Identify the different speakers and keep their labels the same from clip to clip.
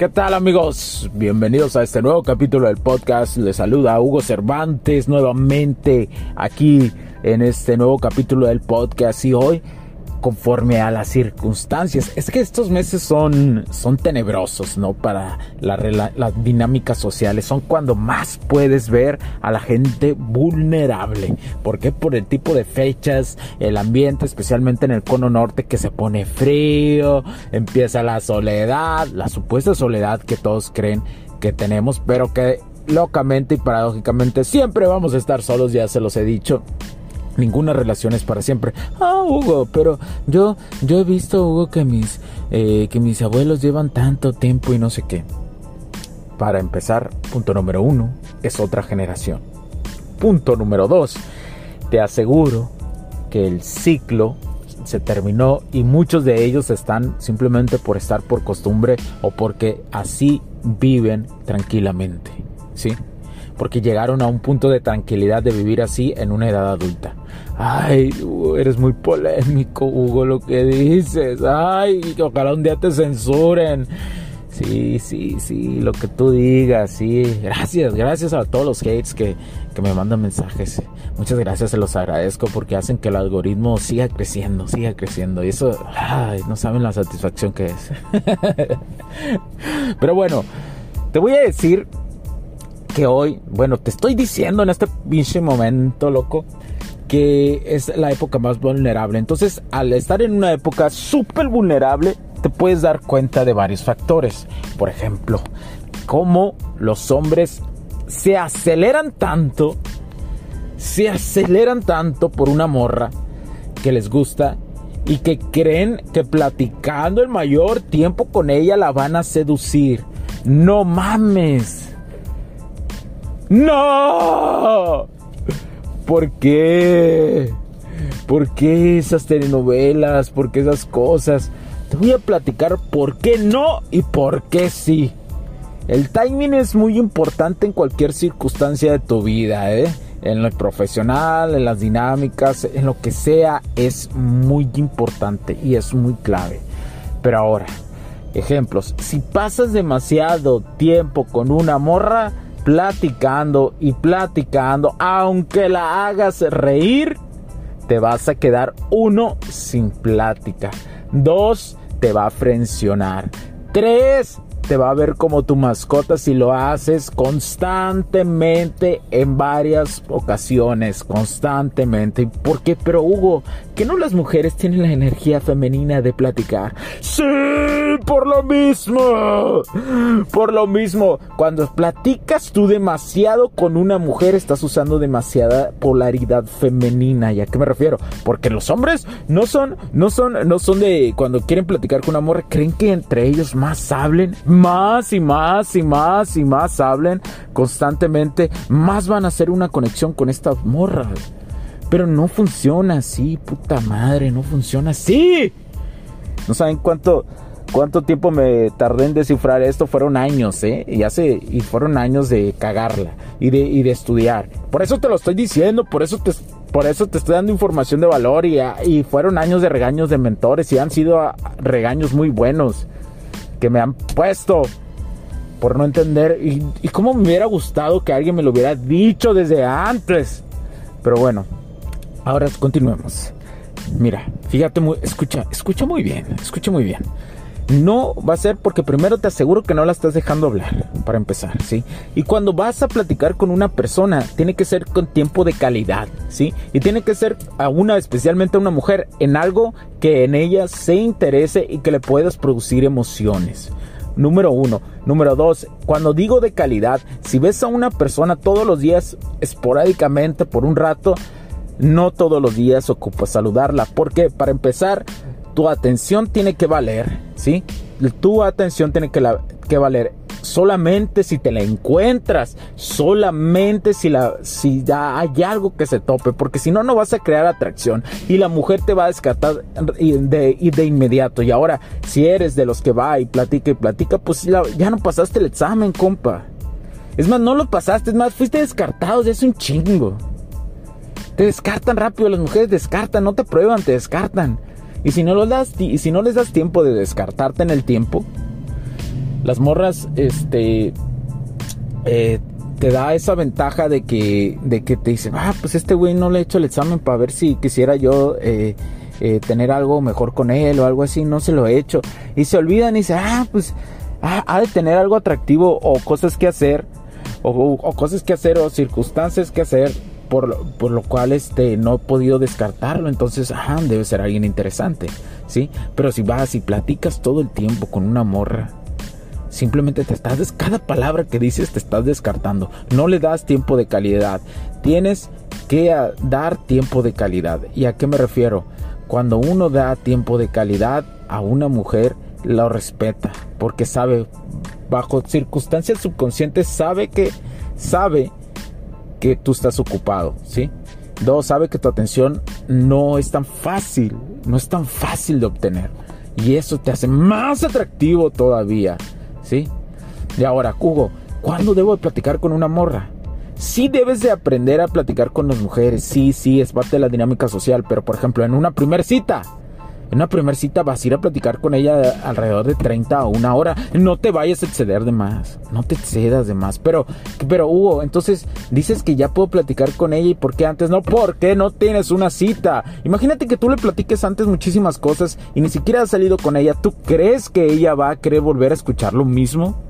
Speaker 1: ¿Qué tal amigos? Bienvenidos a este nuevo capítulo del podcast. Les saluda Hugo Cervantes nuevamente aquí en este nuevo capítulo del podcast y hoy conforme a las circunstancias. Es que estos meses son, son tenebrosos, ¿no? Para las dinámicas sociales. Son cuando más puedes ver a la gente vulnerable. ¿Por qué? Por el tipo de fechas, el ambiente, especialmente en el cono norte que se pone frío, empieza la soledad, la supuesta soledad que todos creen que tenemos, pero que locamente y paradójicamente siempre vamos a estar solos, ya se los he dicho ninguna relación es para siempre. Ah, Hugo, pero yo, yo he visto, Hugo, que mis, eh, que mis abuelos llevan tanto tiempo y no sé qué. Para empezar, punto número uno, es otra generación. Punto número dos, te aseguro que el ciclo se terminó y muchos de ellos están simplemente por estar por costumbre o porque así viven tranquilamente, ¿sí? Porque llegaron a un punto de tranquilidad de vivir así en una edad adulta. Ay, eres muy polémico, Hugo, lo que dices. Ay, ojalá un día te censuren. Sí, sí, sí, lo que tú digas, sí. Gracias, gracias a todos los hates que, que me mandan mensajes. Muchas gracias, se los agradezco porque hacen que el algoritmo siga creciendo, siga creciendo. Y eso, ay, no saben la satisfacción que es. Pero bueno, te voy a decir que hoy, bueno, te estoy diciendo en este pinche momento, loco, que es la época más vulnerable. Entonces, al estar en una época súper vulnerable, te puedes dar cuenta de varios factores. Por ejemplo, cómo los hombres se aceleran tanto, se aceleran tanto por una morra que les gusta y que creen que platicando el mayor tiempo con ella la van a seducir. No mames. No. ¿Por qué? ¿Por qué esas telenovelas? ¿Por qué esas cosas? Te voy a platicar por qué no y por qué sí. El timing es muy importante en cualquier circunstancia de tu vida, ¿eh? En lo profesional, en las dinámicas, en lo que sea, es muy importante y es muy clave. Pero ahora, ejemplos, si pasas demasiado tiempo con una morra, platicando y platicando, aunque la hagas reír, te vas a quedar uno sin plática. Dos, te va a frencionar. Tres, te va a ver como tu mascota si lo haces constantemente en varias ocasiones, constantemente. ¿Por qué? Pero Hugo, ¿que no las mujeres tienen la energía femenina de platicar? Sí, por lo mismo. Por lo mismo, cuando platicas tú demasiado con una mujer, estás usando demasiada polaridad femenina. ¿Y a qué me refiero? Porque los hombres no son, no son, no son de cuando quieren platicar con una mujer, creen que entre ellos más hablen y más y más y más hablen constantemente, más van a hacer una conexión con estas morras. Pero no funciona así, puta madre, no funciona así. No saben cuánto, cuánto tiempo me tardé en descifrar esto. Fueron años, ¿eh? Y, hace, y fueron años de cagarla y de, y de estudiar. Por eso te lo estoy diciendo, por eso te, por eso te estoy dando información de valor y, y fueron años de regaños de mentores y han sido regaños muy buenos que me han puesto por no entender y, y cómo me hubiera gustado que alguien me lo hubiera dicho desde antes. Pero bueno, ahora continuemos. Mira, fíjate muy, escucha, escucha muy bien, escucha muy bien. No va a ser porque primero te aseguro que no la estás dejando hablar, para empezar, ¿sí? Y cuando vas a platicar con una persona, tiene que ser con tiempo de calidad, ¿sí? Y tiene que ser a una, especialmente a una mujer, en algo que en ella se interese y que le puedas producir emociones. Número uno. Número dos, cuando digo de calidad, si ves a una persona todos los días, esporádicamente, por un rato, no todos los días ocupas saludarla. Porque para empezar, tu atención tiene que valer, ¿sí? Tu atención tiene que, valer solamente si te la encuentras, solamente si, la, si ya hay algo que se tope, porque si no, no vas a crear atracción y la mujer te va a descartar de, de inmediato. Y ahora, si eres de los que va y platica y platica, pues ya no pasaste el examen, compa. Es más, no lo pasaste, es más, fuiste descartado, es un chingo. Te descartan rápido, las mujeres descartan, no te prueban, te descartan. Y si no, lo das, y si no les das tiempo de descartarte en el tiempo, las morras, este, eh, te da esa ventaja de que, de que te dicen, ah, pues este güey no le he hecho el examen para ver si quisiera yo eh, eh, tener algo mejor con él o algo así, no se lo he hecho. Y se olvidan y dicen, ah, pues ah, ha de tener algo atractivo o cosas que hacer, o cosas que hacer o circunstancias que hacer por, lo cual este, no he podido descartarlo. Entonces, ajá, debe ser alguien interesante, ¿sí? Pero si vas y platicas todo el tiempo con una morra, simplemente te estás, cada palabra que dices te estás descartando. No le das tiempo de calidad. Tienes que ah, dar tiempo de calidad. ¿Y a qué me refiero? Cuando uno da tiempo de calidad a una mujer, lo respeta, porque sabe, bajo circunstancias subconscientes, sabe que, sabe que tú estás ocupado, ¿sí? Dos, sabe que tu atención no es tan fácil, no es tan fácil de obtener. Y eso te hace más atractivo todavía, ¿sí? Y ahora, Hugo, ¿cuándo debo de platicar con una morra? Sí debes de aprender a platicar con las mujeres, sí, sí, es parte de la dinámica social, pero por ejemplo, en una primera cita, en una primera cita vas a ir a platicar con ella alrededor de 30 o una hora. No te vayas a exceder de más. No te excedas de más. Pero, pero Hugo, entonces dices que ya puedo platicar con ella y por qué antes no. Porque no tienes una cita. Imagínate que tú le platiques antes muchísimas cosas y ni siquiera has salido con ella. ¿Tú crees que ella va a querer volver a escuchar lo mismo?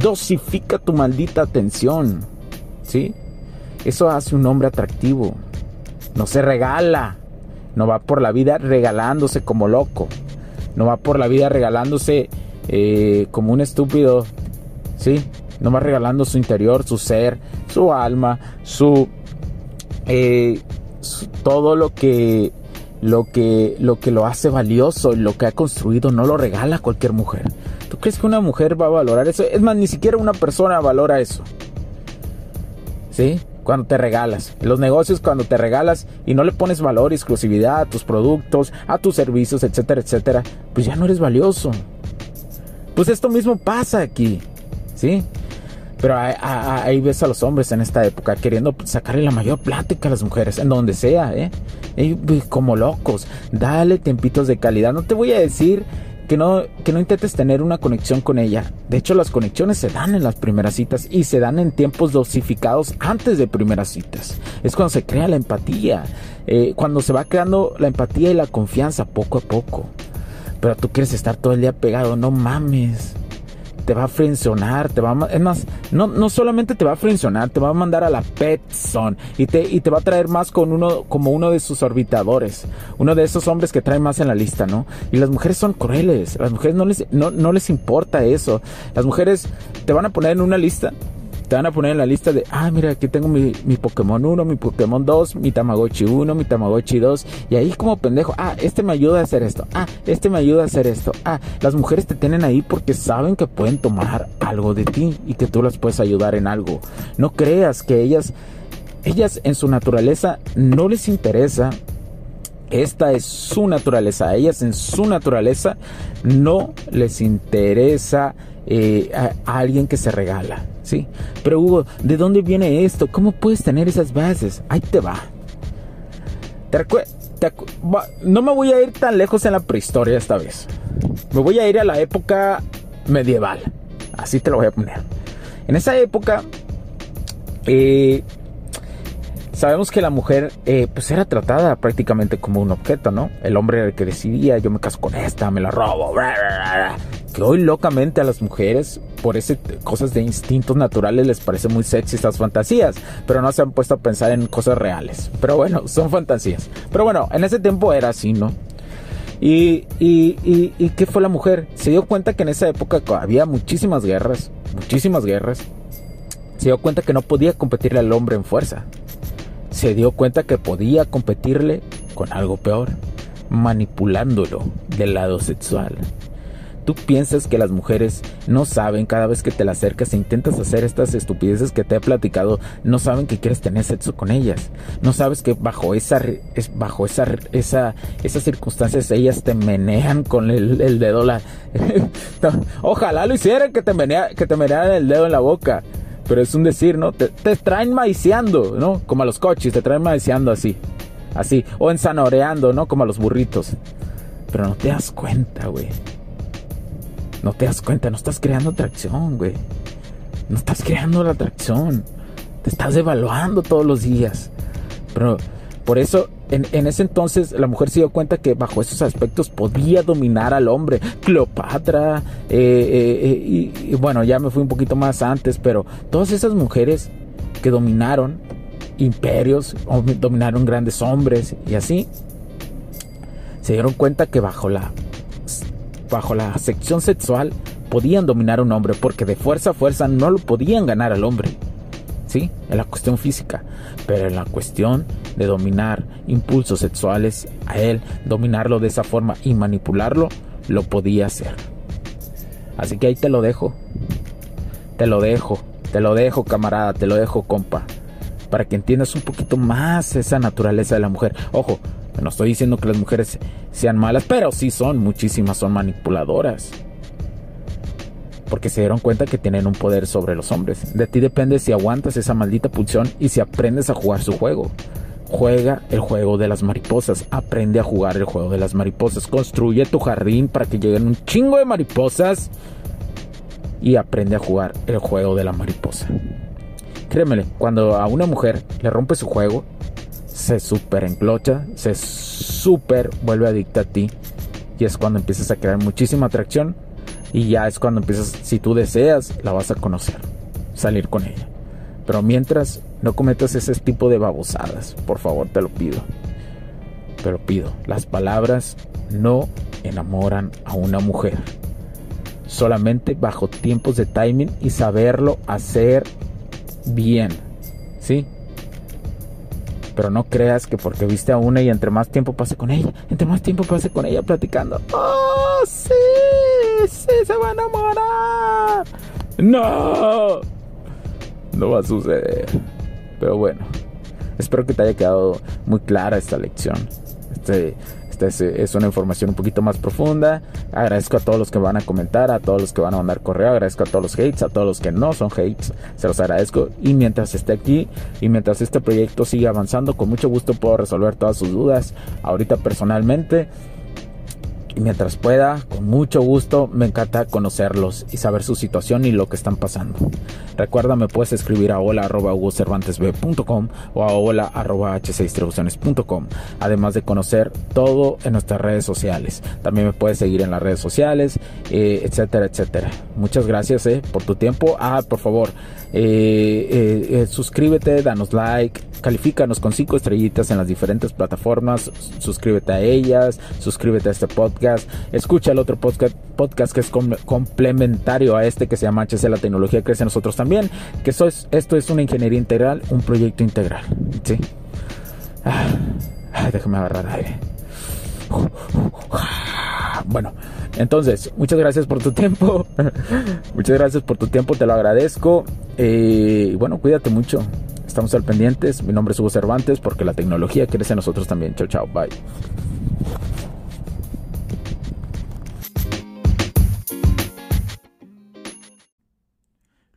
Speaker 1: Dosifica tu maldita atención. ¿Sí? Eso hace un hombre atractivo. No se regala. No va por la vida regalándose como loco. No va por la vida regalándose eh, como un estúpido. ¿Sí? No va regalando su interior, su ser, su alma, su, eh, todo lo que lo que lo que lo hace valioso, lo que ha construido, no lo regala cualquier mujer. ¿Tú crees que una mujer va a valorar eso? Es más, ni siquiera una persona valora eso. ¿Sí? Cuando te regalas. los negocios, cuando te regalas y no le pones valor y exclusividad a tus productos, a tus servicios, etcétera, etcétera, pues ya no eres valioso. Pues esto mismo pasa aquí. ¿Sí? Pero ahí ves a los hombres en esta época queriendo sacarle la mayor plática a las mujeres, en donde sea, ¿eh? Pues, como locos. Dale tempitos de calidad. No te voy a decir que no, que no intentes tener una conexión con ella. De hecho, las conexiones se dan en las primeras citas y se dan en tiempos dosificados antes de primeras citas. Es cuando se crea la empatía, eh, cuando se va creando la empatía y la confianza poco a poco. Pero tú quieres estar todo el día pegado, no mames. te va a frencionar, te va a, es más, no, no solamente te va a frencionar, te va a mandar a la pet y te, y te va a traer más con uno, como uno de sus orbitadores, uno de esos hombres que trae más en la lista, ¿no? Y las mujeres son crueles, las mujeres no les, no, no les importa eso, las mujeres te van a poner en una lista te van a poner en la lista de, ah, mira, aquí tengo mi, mi Pokémon 1, mi Pokémon 2, mi Tamagotchi 1, mi Tamagotchi 2. Y ahí como pendejo, ah, este me ayuda a hacer esto, ah, este me ayuda a hacer esto. Ah, las mujeres te tienen ahí porque saben que pueden tomar algo de ti y que tú las puedes ayudar en algo. No creas que ellas, ellas en su naturaleza no les interesa esta es su naturaleza. A ellas en su naturaleza no les interesa eh, a, alguien que se regala, ¿sí? Pero Hugo, ¿de dónde viene esto? ¿Cómo puedes tener esas bases? Ahí te va. no me voy a ir tan lejos en la prehistoria esta vez. Me voy a ir a la época medieval. Así te lo voy a poner. En esa época, eh, sabemos que la mujer eh, pues era tratada prácticamente como un objeto, ¿no? El hombre era el que decidía, yo me caso con esta, me la robo, que hoy locamente a las mujeres, por ese cosas de instintos naturales, les parece muy sexy estas fantasías, pero no se han puesto a pensar en cosas reales. Pero bueno, son fantasías. Pero bueno, en ese tiempo era así, ¿no? Y, y, y, qué fue la mujer? Se dio cuenta que en esa época había muchísimas guerras, muchísimas guerras. Se dio cuenta que no podía competirle al hombre en fuerza. Se dio cuenta que podía competirle con algo peor, manipulándolo del lado sexual. Tú piensas que las mujeres no saben cada vez que te la acercas e intentas hacer estas estupideces que te he platicado, no saben que quieres tener sexo con ellas. No sabes que bajo esa bajo esa esa esas circunstancias ellas te menean con el, dedo la Ojalá lo hicieran que te menea, que te menearan el dedo en la boca. Pero es un decir, ¿no? Te, te traen maiciando, ¿no? Como a los coches, te traen maiciando así. Así. O ensanoreando, ¿no? Como a los burritos. Pero no te das cuenta, güey no te das cuenta, no estás creando atracción, güey. No estás creando la atracción. Te estás evaluando todos los días. Pero por eso, en, ese entonces, la mujer se dio cuenta que bajo esos aspectos podía dominar al hombre. Cleopatra, eh, eh, eh, y, bueno, ya me fui un poquito más antes, pero todas esas mujeres que dominaron imperios, dominaron grandes hombres y así, se dieron cuenta que bajo la bajo la sección sexual podían dominar a un hombre porque de fuerza a fuerza no lo podían ganar al hombre. ¿Sí? En la cuestión física. Pero en la cuestión de dominar impulsos sexuales a él, dominarlo de esa forma y manipularlo, lo podía hacer. Así que ahí te lo dejo. Te lo dejo. Te lo dejo, camarada. Te lo dejo, compa. Para que entiendas un poquito más esa naturaleza de la mujer. Ojo, no estoy diciendo que las mujeres sean malas, pero sí son, muchísimas son manipuladoras. Porque se dieron cuenta que tienen un poder sobre los hombres. De ti depende si aguantas esa maldita pulsión y si aprendes a jugar su juego. Juega el juego de las mariposas. Aprende a jugar el juego de las mariposas. Construye tu jardín para que lleguen un chingo de mariposas. Y aprende a jugar el juego de la mariposa. Créemele, cuando a una mujer le rompe su juego, se super enclocha, se super vuelve adicta a ti. Y es cuando empiezas a crear muchísima atracción. Y ya es cuando empiezas, si tú deseas, la vas a conocer, salir con ella. Pero mientras, no cometas ese tipo de babosadas, por favor, te lo pido. Te lo pido. Las palabras no enamoran a una mujer. Solamente bajo tiempos de timing y saberlo hacer bien. ¿Sí? Pero no creas que porque viste a una y entre más tiempo pase con ella, entre más tiempo pase con ella platicando, ¡Oh, sí! ¡Sí, se va a enamorar! ¡No! No va a suceder. Pero bueno, espero que te haya quedado muy clara esta lección. Este, esta es, una información un poquito más profunda. Agradezco a todos los que van a comentar, a todos los que van a mandar correo, agradezco a todos los hates, a todos los que no son hates, se los agradezco. Y mientras esté aquí y mientras este proyecto siga avanzando, con mucho gusto puedo resolver todas sus dudas. Ahorita personalmente y mientras pueda, con mucho gusto, me encanta conocerlos y saber su situación y lo que están pasando. Recuerda, me puedes escribir a hola.hugocervantesb.com o a hola.h6distribuciones.com, además de conocer todo en nuestras redes sociales. También me puedes seguir en las redes sociales, eh, etcétera, etcétera. Muchas gracias eh, por tu tiempo. Ah, por favor, eh, suscríbete, danos like, califícanos con cinco estrellitas en las diferentes plataformas, suscríbete a ellas, suscríbete a este podcast, escucha el otro podcast, que es complementario a este que se llama HC La Tecnología Crece Nosotros también, que esto es, esto es una ingeniería integral, un proyecto integral, ¿sí? Ah, déjame agarrar aire. Bueno, entonces, muchas gracias por tu tiempo. muchas gracias por tu tiempo, te lo agradezco. Eh, y bueno, cuídate mucho. Estamos al pendientes. Mi nombre es Hugo Cervantes porque la tecnología crece en nosotros también. Chao, chao. Bye.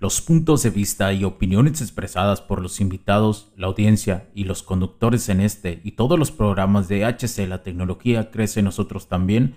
Speaker 2: Los puntos de vista y opiniones expresadas por los invitados, la audiencia y los conductores en este y todos los programas de HC La tecnología crece en nosotros también